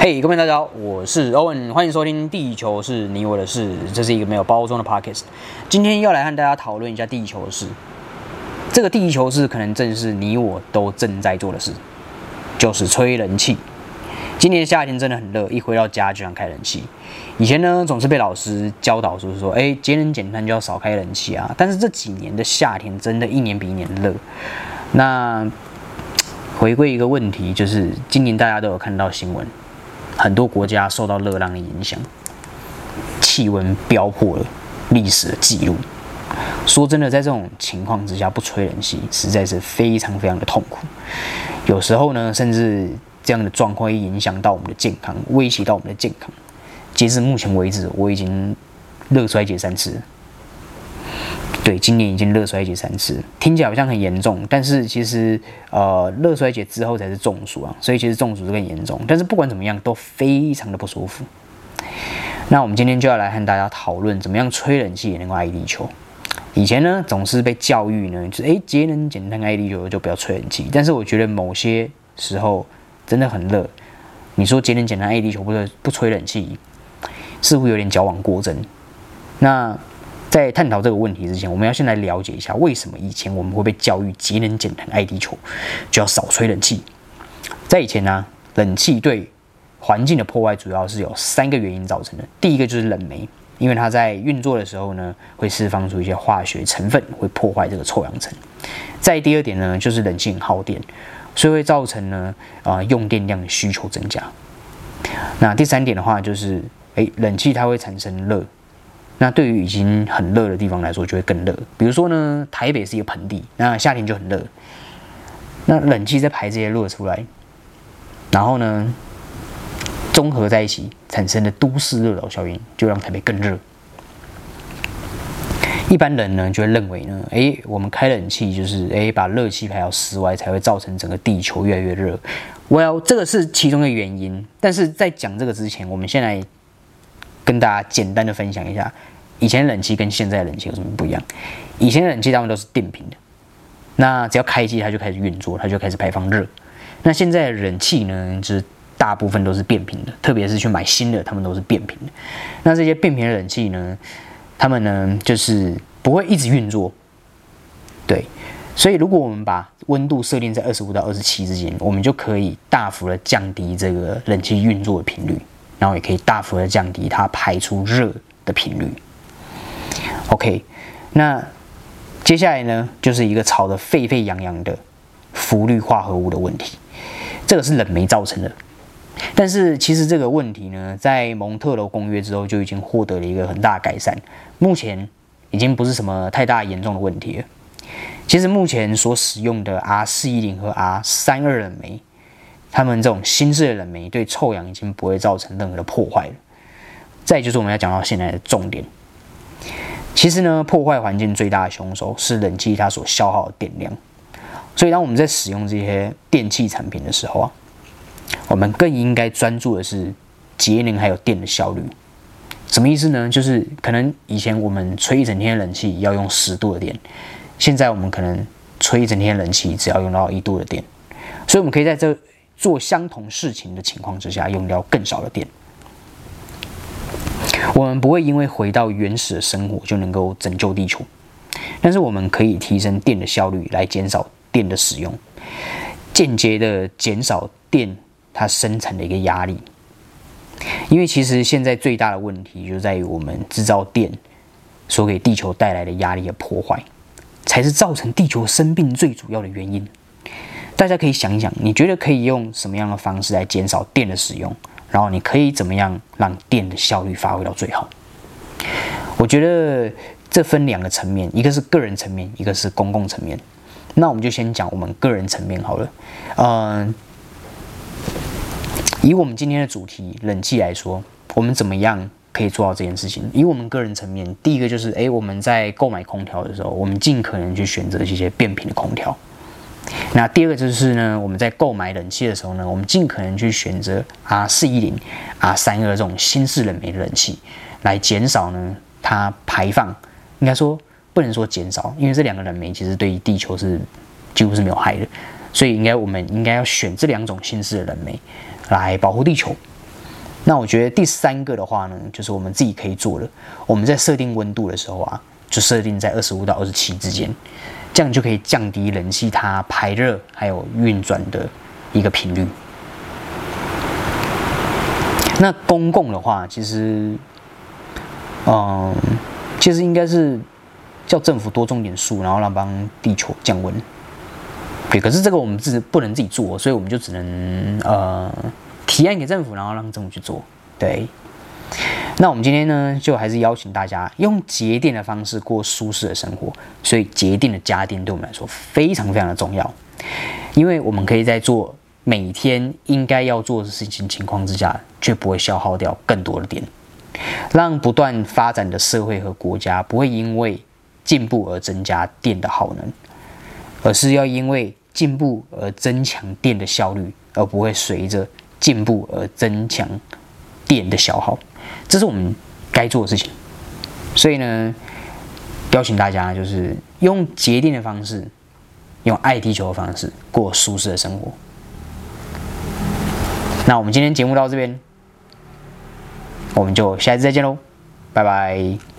嘿，各位大家好，我是欧文，欢迎收听《地球是你我的事》，这是一个没有包装的 podcast。今天要来和大家讨论一下地球的事。这个地球是可能正是你我都正在做的事，就是吹冷气。今年夏天真的很热，一回到家就想开冷气。以前呢，总是被老师教导，就是说，哎，节能减碳就要少开冷气啊。但是这几年的夏天，真的一年比一年热。那 回归一个问题，就是今年大家都有看到新闻。很多国家受到热浪的影响，气温飙破了历史的记录。说真的，在这种情况之下不吹冷气，实在是非常非常的痛苦。有时候呢，甚至这样的状况会影响到我们的健康，威胁到我们的健康。截至目前为止，我已经热衰竭三次。对，今年已经热衰竭三次，听起来好像很严重，但是其实，呃，热衰竭之后才是中暑啊，所以其实中暑是更严重。但是不管怎么样，都非常的不舒服。那我们今天就要来和大家讨论，怎么样吹冷气也能够爱地球。以前呢，总是被教育呢，就是诶节能减碳爱地球就不要吹冷气。但是我觉得某些时候真的很热，你说节能减碳爱地球，不不吹冷气，似乎有点矫枉过正。那。在探讨这个问题之前，我们要先来了解一下为什么以前我们会被教育节能减碳爱地球，就要少吹冷气。在以前呢，冷气对环境的破坏主要是有三个原因造成的。第一个就是冷媒，因为它在运作的时候呢，会释放出一些化学成分，会破坏这个臭氧层。再第二点呢，就是冷气很耗电，所以会造成呢啊用电量的需求增加。那第三点的话，就是诶冷气它会产生热。那对于已经很热的地方来说，就会更热。比如说呢，台北是一个盆地，那夏天就很热。那冷气在排这些热出来，然后呢，综合在一起产生的都市热岛效应，就让台北更热。一般人呢就会认为呢，诶，我们开冷气就是诶，把热气排到室外，才会造成整个地球越来越热。Well，这个是其中的原因。但是在讲这个之前，我们先来。跟大家简单的分享一下，以前冷气跟现在冷气有什么不一样？以前冷气大部分都是电瓶的，那只要开机它就开始运作，它就开始排放热。那现在的冷气呢，就是大部分都是变频的，特别是去买新的，他们都是变频的。那这些变频的冷气呢，他们呢就是不会一直运作。对，所以如果我们把温度设定在二十五到二十七之间，我们就可以大幅的降低这个冷气运作的频率。然后也可以大幅的降低它排出热的频率。OK，那接下来呢，就是一个吵得沸沸扬扬的氟氯化合物的问题，这个是冷媒造成的。但是其实这个问题呢，在蒙特罗公约之后就已经获得了一个很大的改善，目前已经不是什么太大严重的问题了。其实目前所使用的 R 四一零和 R 三二冷媒。他们这种新式的冷媒对臭氧已经不会造成任何的破坏了。再就是我们要讲到现在的重点，其实呢，破坏环境最大的凶手是冷气它所消耗的电量。所以当我们在使用这些电器产品的时候啊，我们更应该专注的是节能还有电的效率。什么意思呢？就是可能以前我们吹一整天冷气要用十度的电，现在我们可能吹一整天冷气只要用到一度的电。所以我们可以在这。做相同事情的情况之下，用掉更少的电。我们不会因为回到原始的生活就能够拯救地球，但是我们可以提升电的效率，来减少电的使用，间接的减少电它生产的一个压力。因为其实现在最大的问题就在于我们制造电所给地球带来的压力和破坏，才是造成地球生病最主要的原因。大家可以想一想，你觉得可以用什么样的方式来减少电的使用？然后你可以怎么样让电的效率发挥到最好？我觉得这分两个层面，一个是个人层面，一个是公共层面。那我们就先讲我们个人层面好了。嗯，以我们今天的主题冷气来说，我们怎么样可以做到这件事情？以我们个人层面，第一个就是，诶，我们在购买空调的时候，我们尽可能去选择这些变频的空调。那第二个就是呢，我们在购买冷气的时候呢，我们尽可能去选择 R 四一零、R 三二这种新式冷媒的冷气，来减少呢它排放。应该说不能说减少，因为这两个冷媒其实对于地球是几乎是没有害的，所以应该我们应该要选这两种新式的冷媒来保护地球。那我觉得第三个的话呢，就是我们自己可以做的，我们在设定温度的时候啊，就设定在二十五到二十七之间，这样就可以降低冷气它排热还有运转的一个频率。那公共的话，其实，嗯，其实应该是叫政府多种点树，然后让帮地球降温。对，可是这个我们自不能自己做，所以我们就只能呃提案给政府，然后让政府去做。对，那我们今天呢，就还是邀请大家用节电的方式过舒适的生活。所以节电的家电对我们来说非常非常的重要，因为我们可以在做。每天应该要做的事情情况之下，却不会消耗掉更多的电，让不断发展的社会和国家不会因为进步而增加电的耗能，而是要因为进步而增强电的效率，而不会随着进步而增强电的消耗。这是我们该做的事情。所以呢，邀请大家就是用节电的方式，用爱地球的方式过舒适的生活。那我们今天节目到这边，我们就下次再见喽，拜拜。